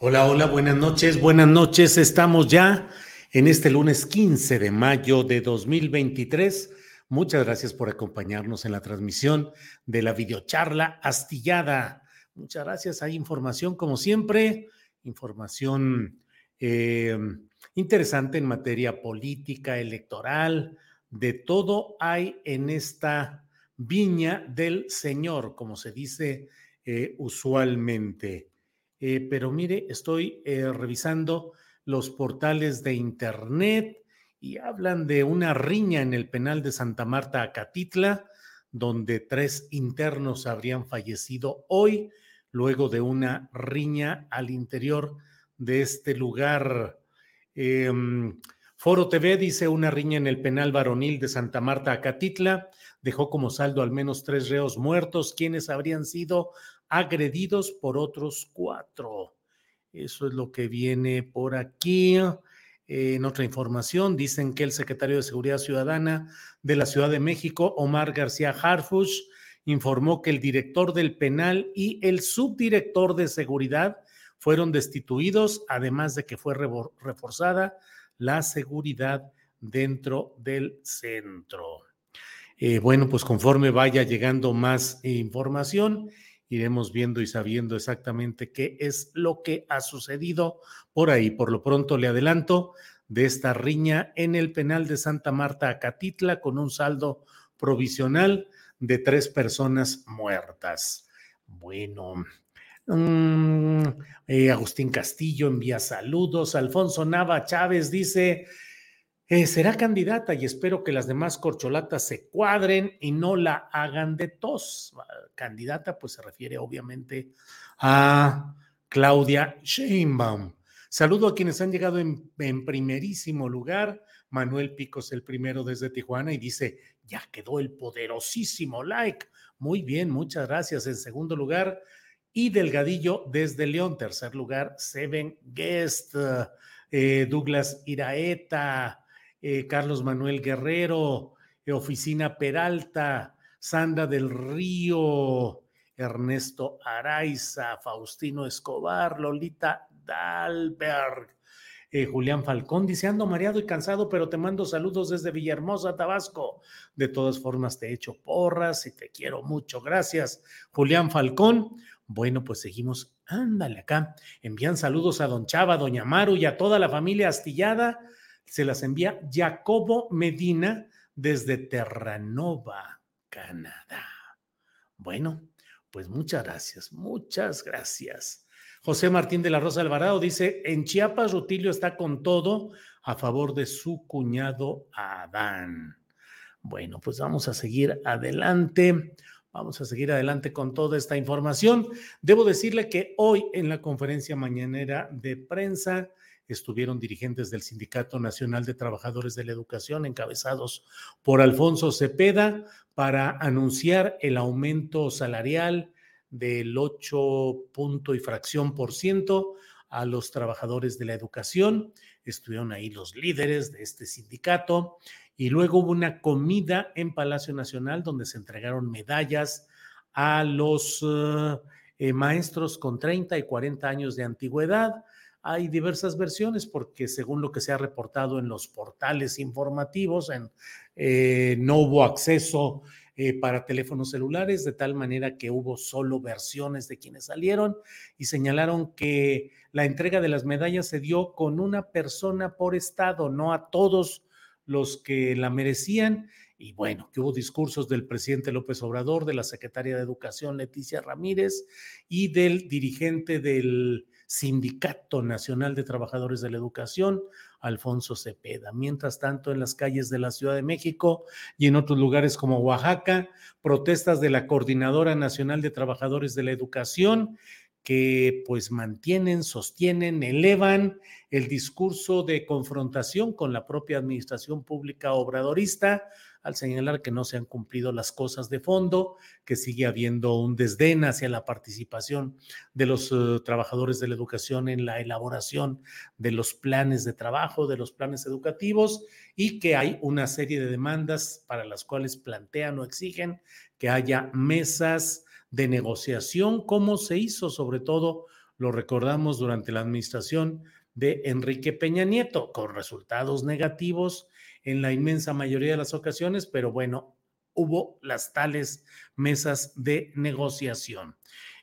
Hola, hola, buenas noches, buenas noches. Estamos ya en este lunes 15 de mayo de 2023. Muchas gracias por acompañarnos en la transmisión de la videocharla astillada. Muchas gracias. Hay información, como siempre, información eh, interesante en materia política, electoral, de todo hay en esta viña del Señor, como se dice eh, usualmente. Eh, pero mire, estoy eh, revisando los portales de Internet y hablan de una riña en el penal de Santa Marta, Acatitla, donde tres internos habrían fallecido hoy, luego de una riña al interior de este lugar. Em, Foro TV dice una riña en el penal varonil de Santa Marta, Acatitla, dejó como saldo al menos tres reos muertos, quienes habrían sido agredidos por otros cuatro. Eso es lo que viene por aquí. en otra información, dicen que el secretario de Seguridad Ciudadana de la Ciudad de México, Omar García Harfush, informó que el director del penal y el subdirector de seguridad fueron destituidos, además de que fue reforzada la seguridad dentro del centro. Eh, bueno, pues conforme vaya llegando más información, iremos viendo y sabiendo exactamente qué es lo que ha sucedido por ahí. Por lo pronto le adelanto de esta riña en el penal de Santa Marta, Acatitla, con un saldo provisional de tres personas muertas. Bueno, mm, eh, Agustín Castillo envía saludos. Alfonso Nava Chávez dice, eh, será candidata y espero que las demás corcholatas se cuadren y no la hagan de tos. Ah, candidata, pues se refiere obviamente a Claudia Sheinbaum. Saludo a quienes han llegado en, primerísimo lugar. Manuel Picos, el primero desde Tijuana, y dice, ya quedó el poderosísimo like. Muy bien, muchas gracias. En segundo lugar, y Delgadillo desde León. Tercer lugar, Seven Guest, eh, Douglas Iraeta, eh, Carlos Manuel Guerrero, eh, Oficina Peralta, Sandra del Río, Ernesto Araiza, Faustino Escobar, Lolita Dalberg, eh, Julián Falcón dice, ando mareado y cansado, pero te mando saludos desde Villahermosa, Tabasco. De todas formas, te echo porras y te quiero mucho. Gracias, Julián Falcón. Bueno, pues seguimos. Ándale acá. Envían saludos a don Chava, doña Maru y a toda la familia astillada se las envía Jacobo Medina desde Terranova, Canadá. Bueno, pues muchas gracias, muchas gracias. José Martín de la Rosa Alvarado dice, en Chiapas Rutilio está con todo a favor de su cuñado Adán. Bueno, pues vamos a seguir adelante. Vamos a seguir adelante con toda esta información. Debo decirle que hoy en la conferencia mañanera de prensa estuvieron dirigentes del Sindicato Nacional de Trabajadores de la Educación, encabezados por Alfonso Cepeda, para anunciar el aumento salarial del 8 punto y fracción por ciento a los trabajadores de la educación. Estuvieron ahí los líderes de este sindicato y luego hubo una comida en Palacio Nacional donde se entregaron medallas a los eh, maestros con 30 y 40 años de antigüedad. Hay diversas versiones porque según lo que se ha reportado en los portales informativos, eh, no hubo acceso eh, para teléfonos celulares, de tal manera que hubo solo versiones de quienes salieron y señalaron que la entrega de las medallas se dio con una persona por estado, no a todos los que la merecían. Y bueno, que hubo discursos del presidente López Obrador, de la secretaria de Educación Leticia Ramírez y del dirigente del Sindicato Nacional de Trabajadores de la Educación, Alfonso Cepeda. Mientras tanto, en las calles de la Ciudad de México y en otros lugares como Oaxaca, protestas de la Coordinadora Nacional de Trabajadores de la Educación que pues mantienen, sostienen, elevan el discurso de confrontación con la propia administración pública obradorista al señalar que no se han cumplido las cosas de fondo, que sigue habiendo un desdén hacia la participación de los eh, trabajadores de la educación en la elaboración de los planes de trabajo, de los planes educativos y que hay una serie de demandas para las cuales plantean o exigen que haya mesas de negociación, como se hizo sobre todo, lo recordamos durante la administración de Enrique Peña Nieto, con resultados negativos en la inmensa mayoría de las ocasiones, pero bueno, hubo las tales mesas de negociación.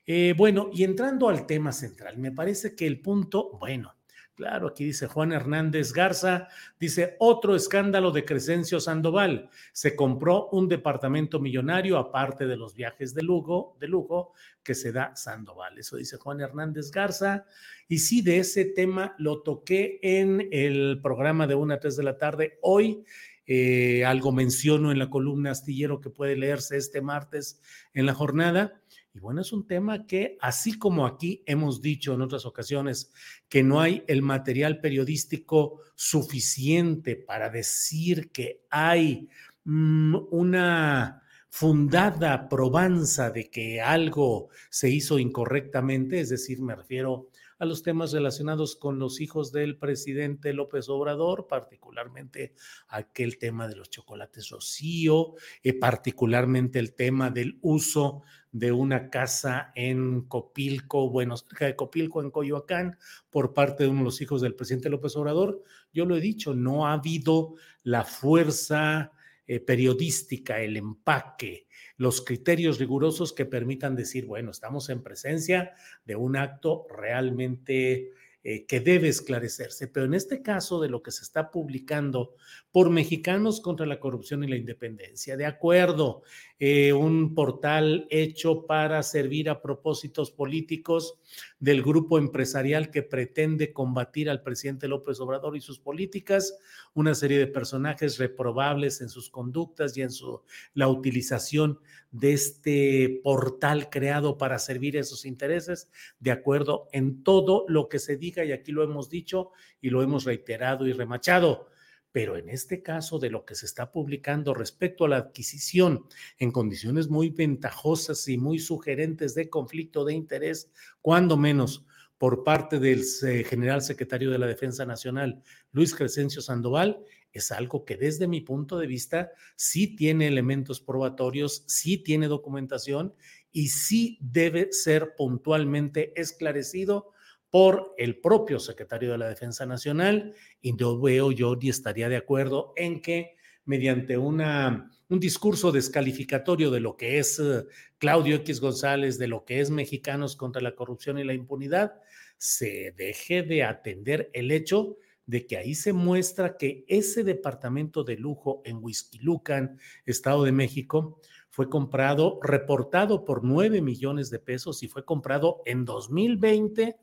Eh, bueno, y entrando al tema central, me parece que el punto, bueno, Claro, aquí dice Juan Hernández Garza, dice otro escándalo de Crescencio Sandoval. Se compró un departamento millonario aparte de los viajes de lujo, de lujo que se da Sandoval. Eso dice Juan Hernández Garza. Y sí, de ese tema lo toqué en el programa de una a 3 de la tarde hoy. Eh, algo menciono en la columna astillero que puede leerse este martes en la jornada. Y bueno, es un tema que, así como aquí hemos dicho en otras ocasiones que no hay el material periodístico suficiente para decir que hay mm, una fundada probanza de que algo se hizo incorrectamente, es decir, me refiero a los temas relacionados con los hijos del presidente López Obrador, particularmente aquel tema de los chocolates Rocío, eh, particularmente el tema del uso de una casa en Copilco, bueno, cerca de Copilco, en Coyoacán, por parte de uno de los hijos del presidente López Obrador. Yo lo he dicho, no ha habido la fuerza eh, periodística, el empaque, los criterios rigurosos que permitan decir, bueno, estamos en presencia de un acto realmente eh, que debe esclarecerse. Pero en este caso de lo que se está publicando por Mexicanos contra la Corrupción y la Independencia, de acuerdo, eh, un portal hecho para servir a propósitos políticos del grupo empresarial que pretende combatir al presidente López Obrador y sus políticas, una serie de personajes reprobables en sus conductas y en su, la utilización de este portal creado para servir a esos intereses, de acuerdo en todo lo que se diga, y aquí lo hemos dicho y lo hemos reiterado y remachado. Pero en este caso de lo que se está publicando respecto a la adquisición en condiciones muy ventajosas y muy sugerentes de conflicto de interés, cuando menos por parte del general secretario de la Defensa Nacional, Luis Crescencio Sandoval, es algo que desde mi punto de vista sí tiene elementos probatorios, sí tiene documentación y sí debe ser puntualmente esclarecido por el propio secretario de la Defensa Nacional y no veo yo ni estaría de acuerdo en que mediante una, un discurso descalificatorio de lo que es eh, Claudio X González, de lo que es Mexicanos contra la corrupción y la impunidad, se deje de atender el hecho de que ahí se muestra que ese departamento de lujo en Lucan, Estado de México, fue comprado, reportado por 9 millones de pesos y fue comprado en 2020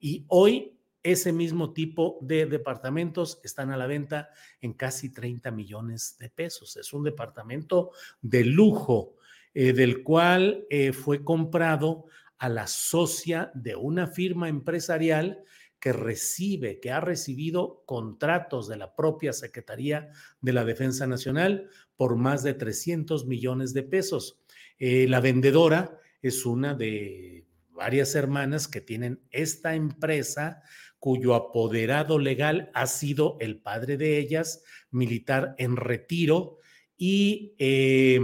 y hoy ese mismo tipo de departamentos están a la venta en casi 30 millones de pesos. Es un departamento de lujo eh, del cual eh, fue comprado a la socia de una firma empresarial que recibe, que ha recibido contratos de la propia Secretaría de la Defensa Nacional por más de 300 millones de pesos. Eh, la vendedora es una de varias hermanas que tienen esta empresa cuyo apoderado legal ha sido el padre de ellas, militar en retiro, y eh,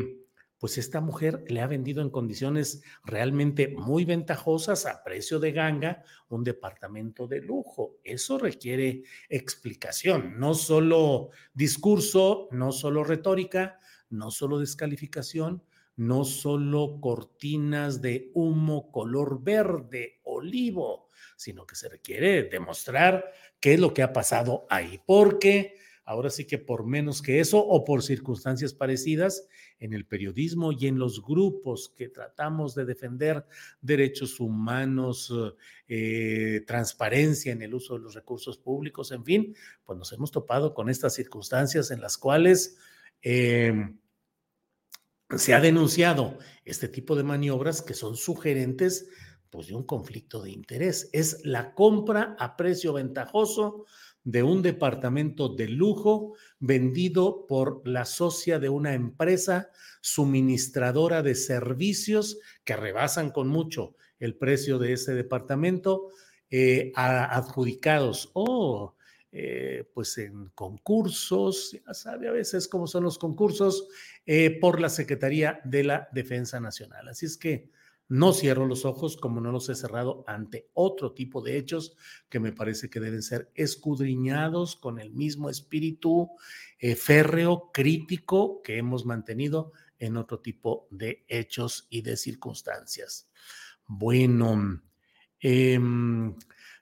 pues esta mujer le ha vendido en condiciones realmente muy ventajosas a precio de ganga un departamento de lujo. Eso requiere explicación, no solo discurso, no solo retórica, no solo descalificación, no solo cortinas de humo color verde, olivo, sino que se requiere demostrar qué es lo que ha pasado ahí, porque ahora sí que por menos que eso o por circunstancias parecidas en el periodismo y en los grupos que tratamos de defender derechos humanos, eh, transparencia en el uso de los recursos públicos, en fin, pues nos hemos topado con estas circunstancias en las cuales... Eh, se ha denunciado este tipo de maniobras que son sugerentes pues, de un conflicto de interés. Es la compra a precio ventajoso de un departamento de lujo vendido por la socia de una empresa suministradora de servicios que rebasan con mucho el precio de ese departamento eh, adjudicados o eh, pues en concursos, ya sabe a veces cómo son los concursos, eh, por la Secretaría de la Defensa Nacional. Así es que no cierro los ojos como no los he cerrado ante otro tipo de hechos que me parece que deben ser escudriñados con el mismo espíritu eh, férreo, crítico que hemos mantenido en otro tipo de hechos y de circunstancias. Bueno, eh,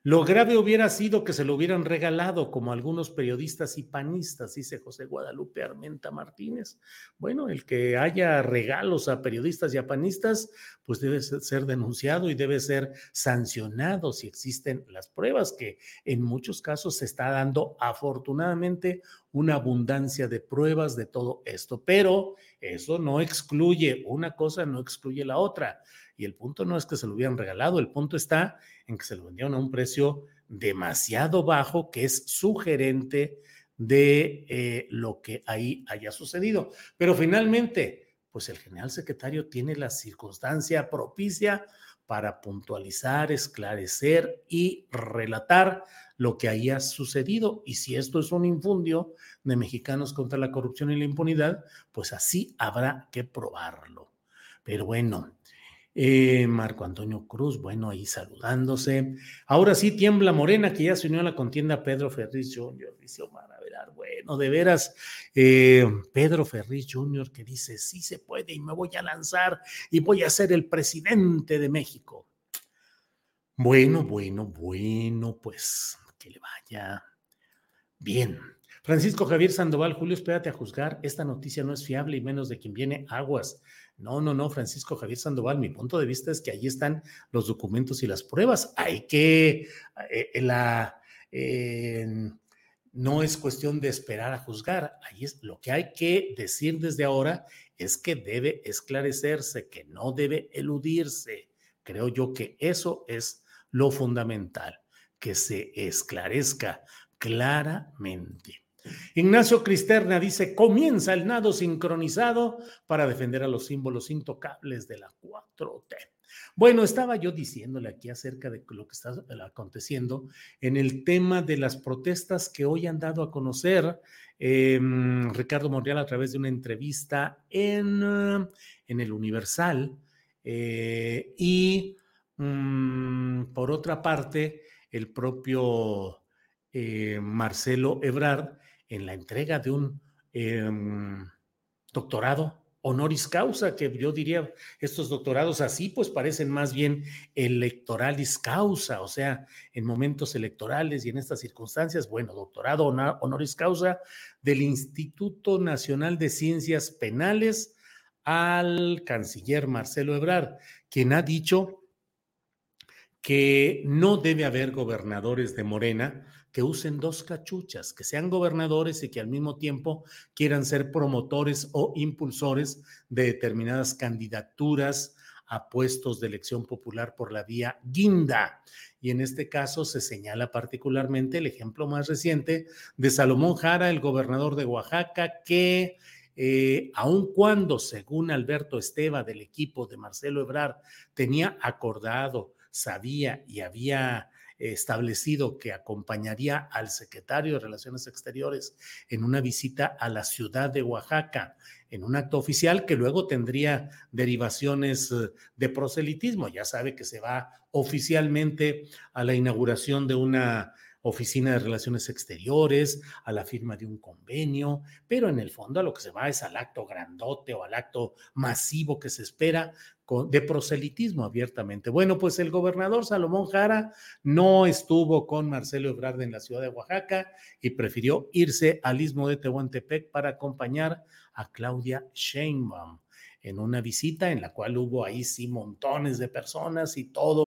lo grave hubiera sido que se lo hubieran regalado, como algunos periodistas y panistas, dice José Guadalupe Armenta Martínez. Bueno, el que haya regalos a periodistas y a panistas, pues debe ser denunciado y debe ser sancionado si existen las pruebas, que en muchos casos se está dando afortunadamente una abundancia de pruebas de todo esto, pero eso no excluye, una cosa no excluye la otra. Y el punto no es que se lo hubieran regalado, el punto está en que se lo vendieron a un precio demasiado bajo, que es sugerente de eh, lo que ahí haya sucedido. Pero finalmente, pues el general secretario tiene la circunstancia propicia para puntualizar, esclarecer y relatar lo que haya sucedido. Y si esto es un infundio de mexicanos contra la corrupción y la impunidad, pues así habrá que probarlo. Pero bueno, eh, Marco Antonio Cruz, bueno, ahí saludándose. Ahora sí tiembla Morena, que ya se unió a la contienda Pedro Ferriz Jr., dice Omar. Bueno, de veras, eh, Pedro Ferriz Jr. que dice, sí se puede y me voy a lanzar y voy a ser el presidente de México. Bueno, bueno, bueno, pues que le vaya bien. Francisco Javier Sandoval, Julio, espérate a juzgar. Esta noticia no es fiable y menos de quien viene aguas. No, no, no, Francisco Javier Sandoval, mi punto de vista es que ahí están los documentos y las pruebas. Hay que, eh, la, eh, no es cuestión de esperar a juzgar. Ahí es lo que hay que decir desde ahora es que debe esclarecerse, que no debe eludirse. Creo yo que eso es lo fundamental, que se esclarezca claramente. Ignacio Cristerna dice, comienza el nado sincronizado para defender a los símbolos intocables de la 4T. Bueno, estaba yo diciéndole aquí acerca de lo que está aconteciendo en el tema de las protestas que hoy han dado a conocer em, Ricardo Monreal a través de una entrevista en, en el Universal. Eh, y mm, por otra parte, el propio eh, Marcelo Ebrard en la entrega de un em, doctorado honoris causa, que yo diría, estos doctorados así pues parecen más bien electoralis causa, o sea, en momentos electorales y en estas circunstancias, bueno, doctorado honoris causa del Instituto Nacional de Ciencias Penales al canciller Marcelo Ebrard, quien ha dicho que no debe haber gobernadores de Morena que usen dos cachuchas, que sean gobernadores y que al mismo tiempo quieran ser promotores o impulsores de determinadas candidaturas a puestos de elección popular por la vía guinda. Y en este caso se señala particularmente el ejemplo más reciente de Salomón Jara, el gobernador de Oaxaca, que eh, aun cuando, según Alberto Esteva del equipo de Marcelo Ebrard, tenía acordado sabía y había establecido que acompañaría al secretario de Relaciones Exteriores en una visita a la ciudad de Oaxaca, en un acto oficial que luego tendría derivaciones eh, de proselitismo. Ya sabe que se va oficialmente a la inauguración de una oficina de relaciones exteriores, a la firma de un convenio, pero en el fondo a lo que se va es al acto grandote o al acto masivo que se espera de proselitismo abiertamente. Bueno, pues el gobernador Salomón Jara no estuvo con Marcelo Ebrard en la ciudad de Oaxaca y prefirió irse al istmo de Tehuantepec para acompañar a Claudia Sheinbaum en una visita en la cual hubo ahí sí montones de personas y todo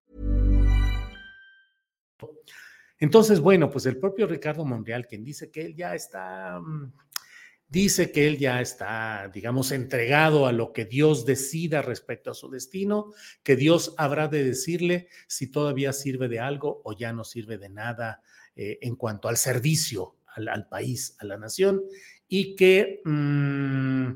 Entonces, bueno, pues el propio Ricardo Monreal, quien dice que él ya está... Um, dice que él ya está, digamos, entregado a lo que Dios decida respecto a su destino, que Dios habrá de decirle si todavía sirve de algo o ya no sirve de nada eh, en cuanto al servicio al, país, a la nación, y que, mm,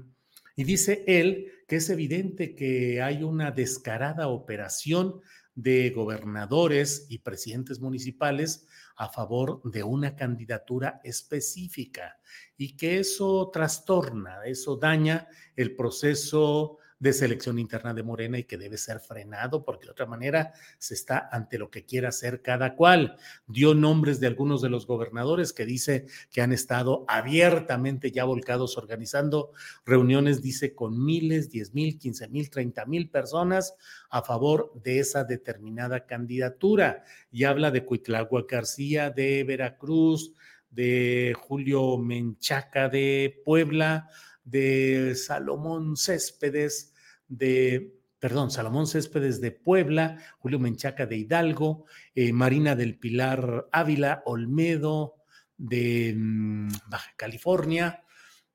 y dice él que es evidente que hay una descarada operación de gobernadores y presidentes municipales a favor de una candidatura específica y que eso trastorna, eso daña el proceso de selección interna de Morena y que debe ser frenado porque de otra manera se está ante lo que quiera hacer cada cual. Dio nombres de algunos de los gobernadores que dice que han estado abiertamente ya volcados organizando reuniones, dice, con miles, diez mil, quince mil, treinta mil personas a favor de esa determinada candidatura. Y habla de Cuitlagua García, de Veracruz, de Julio Menchaca de Puebla, de Salomón Céspedes, de, perdón, Salomón Céspedes de Puebla, Julio Menchaca de Hidalgo, eh, Marina del Pilar Ávila, Olmedo de mm, Baja California,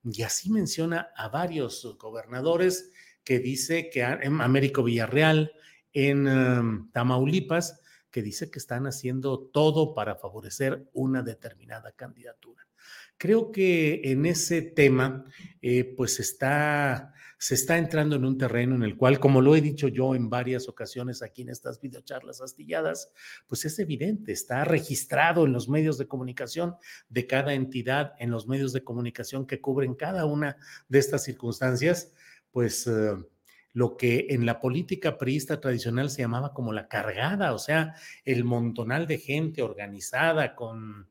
y así menciona a varios gobernadores que dice que en Américo Villarreal, en em, Tamaulipas, que dice que están haciendo todo para favorecer una determinada candidatura. Creo que en ese tema, eh, pues está, se está entrando en un terreno en el cual, como lo he dicho yo en varias ocasiones aquí en estas videocharlas astilladas, pues es evidente, está registrado en los medios de comunicación de cada entidad, en los medios de comunicación que cubren cada una de estas circunstancias, pues... Eh, lo que en la política priista tradicional se llamaba como la cargada, o sea, el montonal de gente organizada con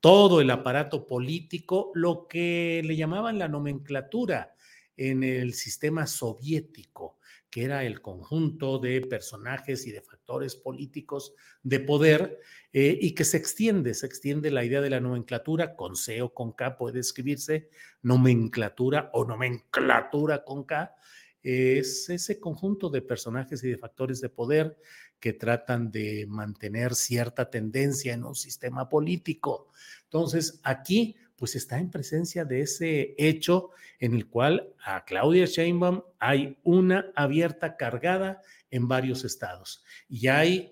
todo el aparato político, lo que le llamaban la nomenclatura en el sistema soviético, que era el conjunto de personajes y de factores políticos de poder eh, y que se extiende, se extiende la idea de la nomenclatura, con C o con K puede escribirse nomenclatura o nomenclatura con K, es ese conjunto de personajes y de factores de poder que tratan de mantener cierta tendencia en un sistema político. Entonces, aquí pues está en presencia de ese hecho en el cual a Claudia Sheinbaum hay una abierta cargada en varios estados y hay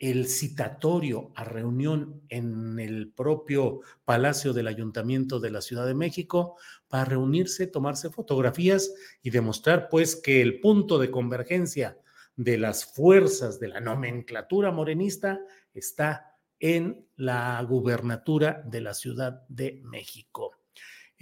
el citatorio a reunión en el propio Palacio del Ayuntamiento de la Ciudad de México para reunirse, tomarse fotografías y demostrar pues que el punto de convergencia de las fuerzas de la nomenclatura morenista está en la gubernatura de la Ciudad de México.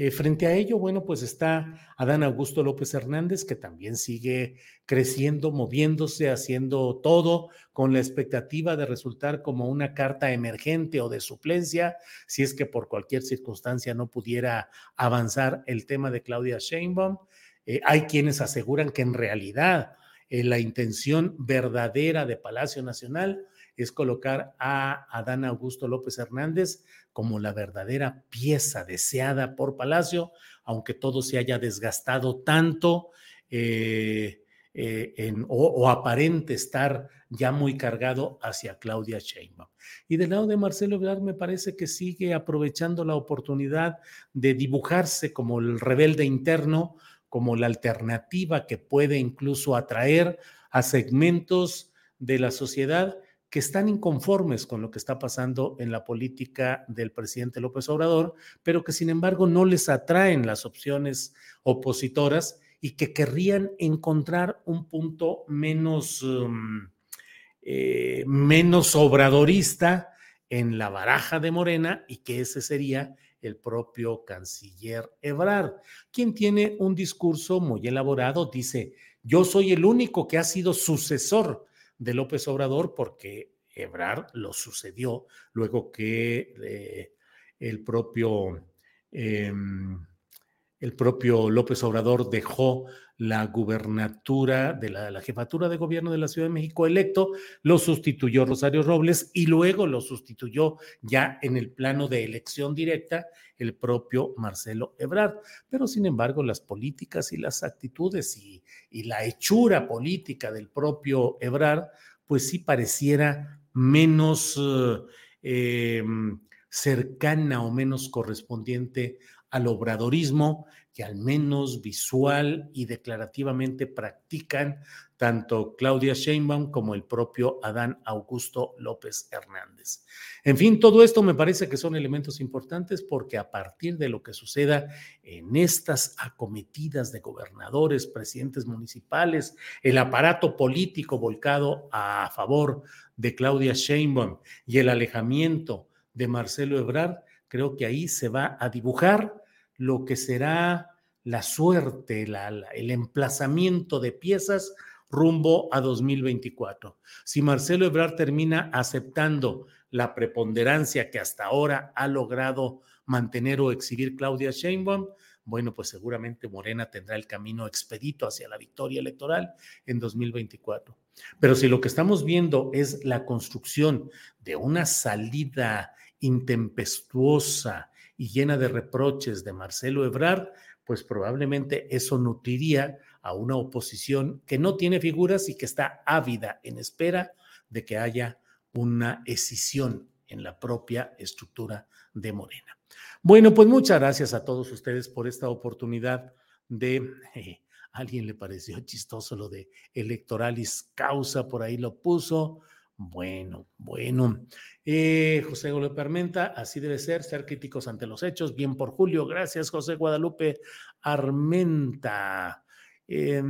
Eh, frente a ello, bueno, pues está Adán Augusto López Hernández, que también sigue creciendo, moviéndose, haciendo todo con la expectativa de resultar como una carta emergente o de suplencia, si es que por cualquier circunstancia no pudiera avanzar el tema de Claudia Sheinbaum. Eh, hay quienes aseguran que en realidad eh, la intención verdadera de Palacio Nacional es colocar a Adán Augusto López Hernández como la verdadera pieza deseada por Palacio, aunque todo se haya desgastado tanto eh, eh, o, aparente estar ya muy cargado hacia Claudia Sheinbaum. Y del lado de Marcelo Ebrard me parece que sigue aprovechando la oportunidad de dibujarse como el rebelde interno, como la alternativa que puede incluso atraer a segmentos de la sociedad que están inconformes con lo que está pasando en la política del presidente López Obrador, pero que sin embargo no les atraen las opciones opositoras y que querrían encontrar un punto menos, um, eh, menos obradorista en la baraja de Morena y que ese sería el propio canciller Ebrard, quien tiene un discurso muy elaborado, dice, yo soy el único que ha sido sucesor de López Obrador porque Ebrard lo sucedió luego que eh, el propio... Em, el propio López Obrador dejó la gubernatura de la, jefatura de gobierno de la Ciudad de México electo, lo sustituyó Rosario Robles y luego lo sustituyó ya en el plano de elección directa el propio Marcelo Ebrard. Pero sin embargo, las políticas y las actitudes y, la hechura política del propio Ebrard, pues sí pareciera menos eh, em, cercana o menos correspondiente al obradorismo que al menos visual y declarativamente practican tanto Claudia Sheinbaum como el propio Adán Augusto López Hernández. En fin, todo esto me parece que son elementos importantes porque a partir de lo que suceda en estas acometidas de gobernadores, presidentes municipales, el aparato político volcado a favor de Claudia Sheinbaum y el alejamiento de Marcelo Ebrard, creo que ahí se va a dibujar lo que será la suerte, el emplazamiento de piezas rumbo a 2024. Si Marcelo Ebrard termina aceptando la preponderancia que hasta ahora ha logrado mantener o exhibir Claudia Sheinbaum, bueno, pues seguramente Morena tendrá el camino expedito hacia la victoria electoral en 2024. Pero si lo que estamos viendo es la construcción de una salida intempestuosa y llena de reproches de Marcelo Ebrard, pues probablemente eso nutriría a una oposición que no tiene figuras y que está ávida en espera de que haya una escisión en la propia estructura de Morena. Bueno, pues muchas gracias a todos ustedes por esta oportunidad de... Eh, alguien le pareció chistoso lo de electoralis causa, por ahí lo puso. Bueno, bueno. Eh, José Guadalupe Armenta, así debe ser, ser críticos ante los hechos. Bien por Julio, gracias José Guadalupe Armenta. Em,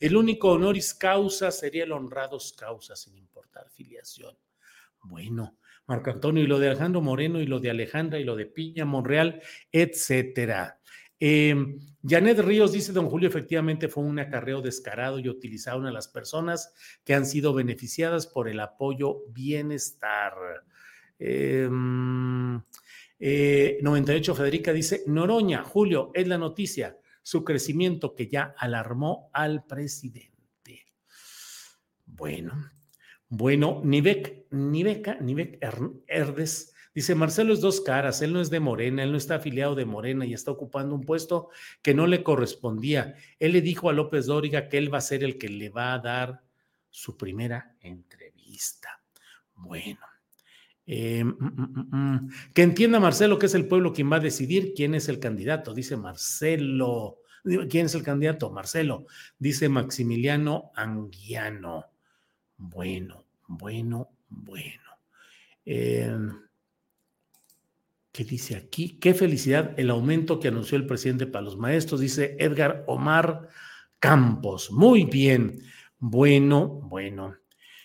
el único honoris causa sería el honrados causa, sin importar filiación. Bueno, Marco Antonio y lo de Alejandro Moreno y lo de Alejandra y lo de Piña, Monreal, etcétera. Eh, Janet Ríos dice, don Julio, efectivamente fue un acarreo descarado y utilizaron a las personas que han sido beneficiadas por el apoyo bienestar. 98 em, eh, Federica dice, Noroña, Julio, es la noticia, su crecimiento que ya alarmó al presidente. Bueno, bueno, Nivek, Niveka, Nivek Herdes Dice, Marcelo es dos caras, él no es de Morena, él no está afiliado de Morena y está ocupando un puesto que no le correspondía. Él le dijo a López Dóriga que él va a ser el que le va a dar su primera entrevista. Bueno. Eh, mm, mm, mm, que entienda Marcelo que es el pueblo quien va a decidir quién es el candidato, dice Marcelo. ¿Quién es el candidato? Marcelo, dice Maximiliano Anguiano. Bueno, bueno, bueno. Eh, ¿Qué dice aquí? Qué felicidad el aumento que anunció el presidente para los maestros, dice Edgar Omar Campos. Muy bien. Bueno, bueno.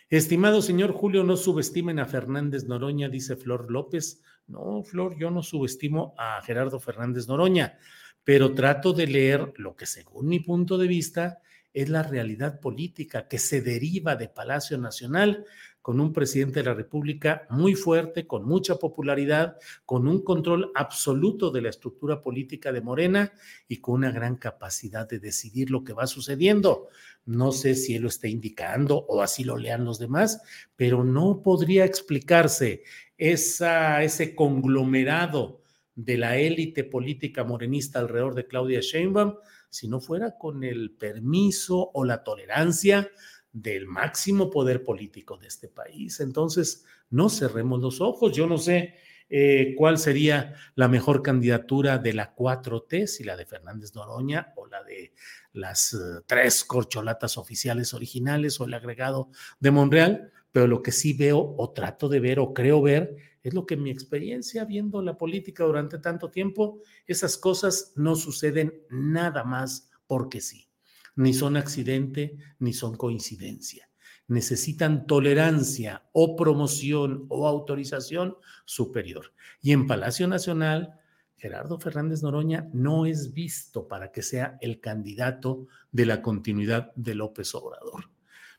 Estimado señor Julio, no subestimen a Fernández Noroña, dice Flor López. No, Flor, yo no subestimo a Gerardo Fernández Noroña, pero trato de leer lo que según mi punto de vista es la realidad política que se deriva de Palacio Nacional con un presidente de la República muy fuerte, con mucha popularidad, con un control absoluto de la estructura política de Morena y con una gran capacidad de decidir lo que va sucediendo. No sé si él lo está indicando o así lo lean los demás, pero no podría explicarse ese conglomerado de la élite política morenista alrededor de Claudia Sheinbaum si no fuera con el permiso o la tolerancia del máximo poder político de este país. Entonces, no cerremos los ojos. Yo no sé eh, cuál sería la mejor candidatura de la 4T, si la de Fernández Noroña o la de las uh, tres corcholatas oficiales originales o el agregado de Monreal, pero lo que sí veo o trato de ver o creo ver es lo que mi experiencia viendo la política durante tanto tiempo, esas cosas no suceden nada más porque sí. Ni son accidente, ni son coincidencia. Necesitan tolerancia o promoción o autorización superior. Y en Palacio Nacional, Gerardo Fernández Noroña no es visto para que sea el candidato de la continuidad de López Obrador.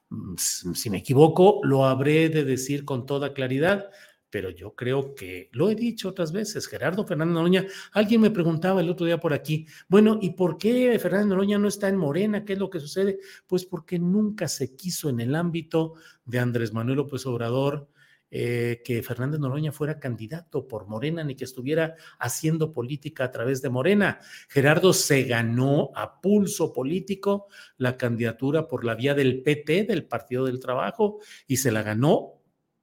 Mm, si me equivoco, lo habré de decir con toda claridad, pero yo creo que lo he dicho otras veces, Gerardo Fernández Noroña, alguien me preguntaba el otro día por aquí, bueno, ¿y por qué Fernández Noroña no está en Morena? ¿Qué es lo que sucede? Pues porque nunca se quiso en el ámbito de Andrés Manuel López Obrador eh, que Fernández Noroña fuera candidato por Morena ni que estuviera haciendo política a través de Morena. Gerardo se ganó a pulso político la candidatura por la vía del PT, del Partido del Trabajo, y se la ganó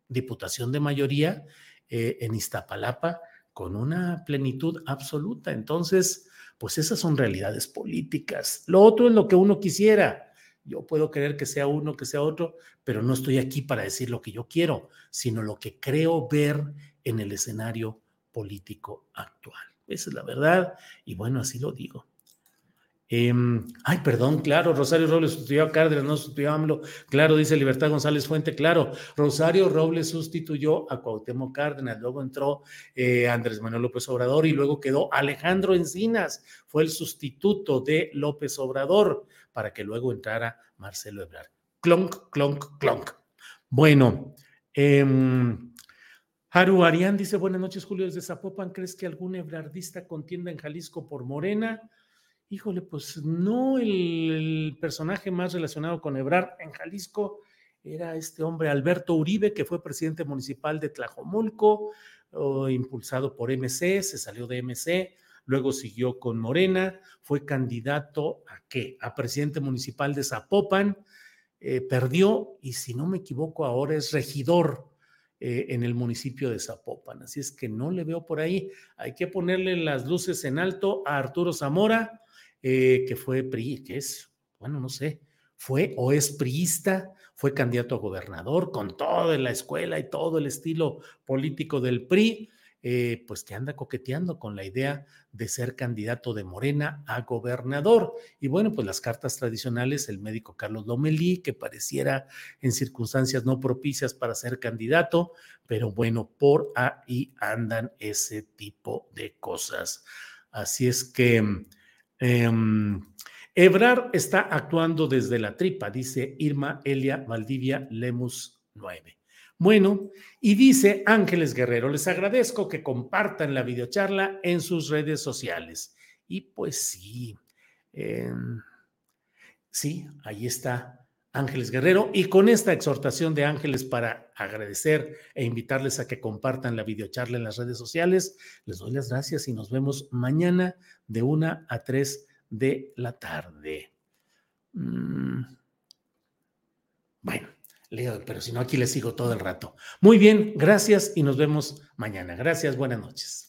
diputación de mayoría eh, en Iztapalapa con una plenitud absoluta. Entonces, pues esas son realidades políticas. Lo otro es lo que uno quisiera. Yo puedo querer que sea uno, que sea otro, pero no estoy aquí para decir lo que yo quiero, sino lo que creo ver en el escenario político actual. Esa es la verdad y bueno, así lo digo. Em, ay, perdón, claro, Rosario Robles sustituyó a Cárdenas, no sustituyó a AMLO. Claro, dice Libertad González Fuente, claro. Rosario Robles sustituyó a Cuauhtémoc Cárdenas, luego entró eh, Andrés Manuel López Obrador y luego quedó Alejandro Encinas, fue el sustituto de López Obrador para que luego entrara Marcelo Ebrard. Clonk, clonk, clonk. Bueno, em, Haru Arián dice, buenas noches, Julio, desde Zapopan, ¿crees que algún ebrardista contienda en Jalisco por Morena? Híjole, pues no el, personaje más relacionado con Ebrar en Jalisco era este hombre Alberto Uribe, que fue presidente municipal de Tlajomulco, impulsado por MC, se salió de MC, luego siguió con Morena, fue candidato a qué? A presidente municipal de Zapopan, eh, perdió y si no me equivoco ahora es regidor eh, en el municipio de Zapopan. Así es que no le veo por ahí. Hay que ponerle las luces en alto a Arturo Zamora, eh, que fue PRI, que es, bueno, no sé, fue o es priista, fue candidato a gobernador con toda la escuela y todo el estilo político del PRI, eh, pues que anda coqueteando con la idea de ser candidato de Morena a gobernador. Y bueno, pues las cartas tradicionales, el médico Carlos Lomelí, que pareciera en circunstancias no propicias para ser candidato, pero bueno, por ahí andan ese tipo de cosas. Así es que Em, Ebrar está actuando desde la tripa, dice Irma Elia Valdivia Lemus 9. Bueno, y dice Ángeles Guerrero, les agradezco que compartan la videocharla en sus redes sociales. Y pues sí, em, sí, ahí está Ángeles Guerrero. Y con esta exhortación de Ángeles para agradecer e invitarles a que compartan la videocharla en las redes sociales, les doy las gracias y nos vemos mañana de una a tres de la tarde. Mm. Bueno, leo, pero si no, aquí les sigo todo el rato. Muy bien, gracias y nos vemos mañana. Gracias, buenas noches.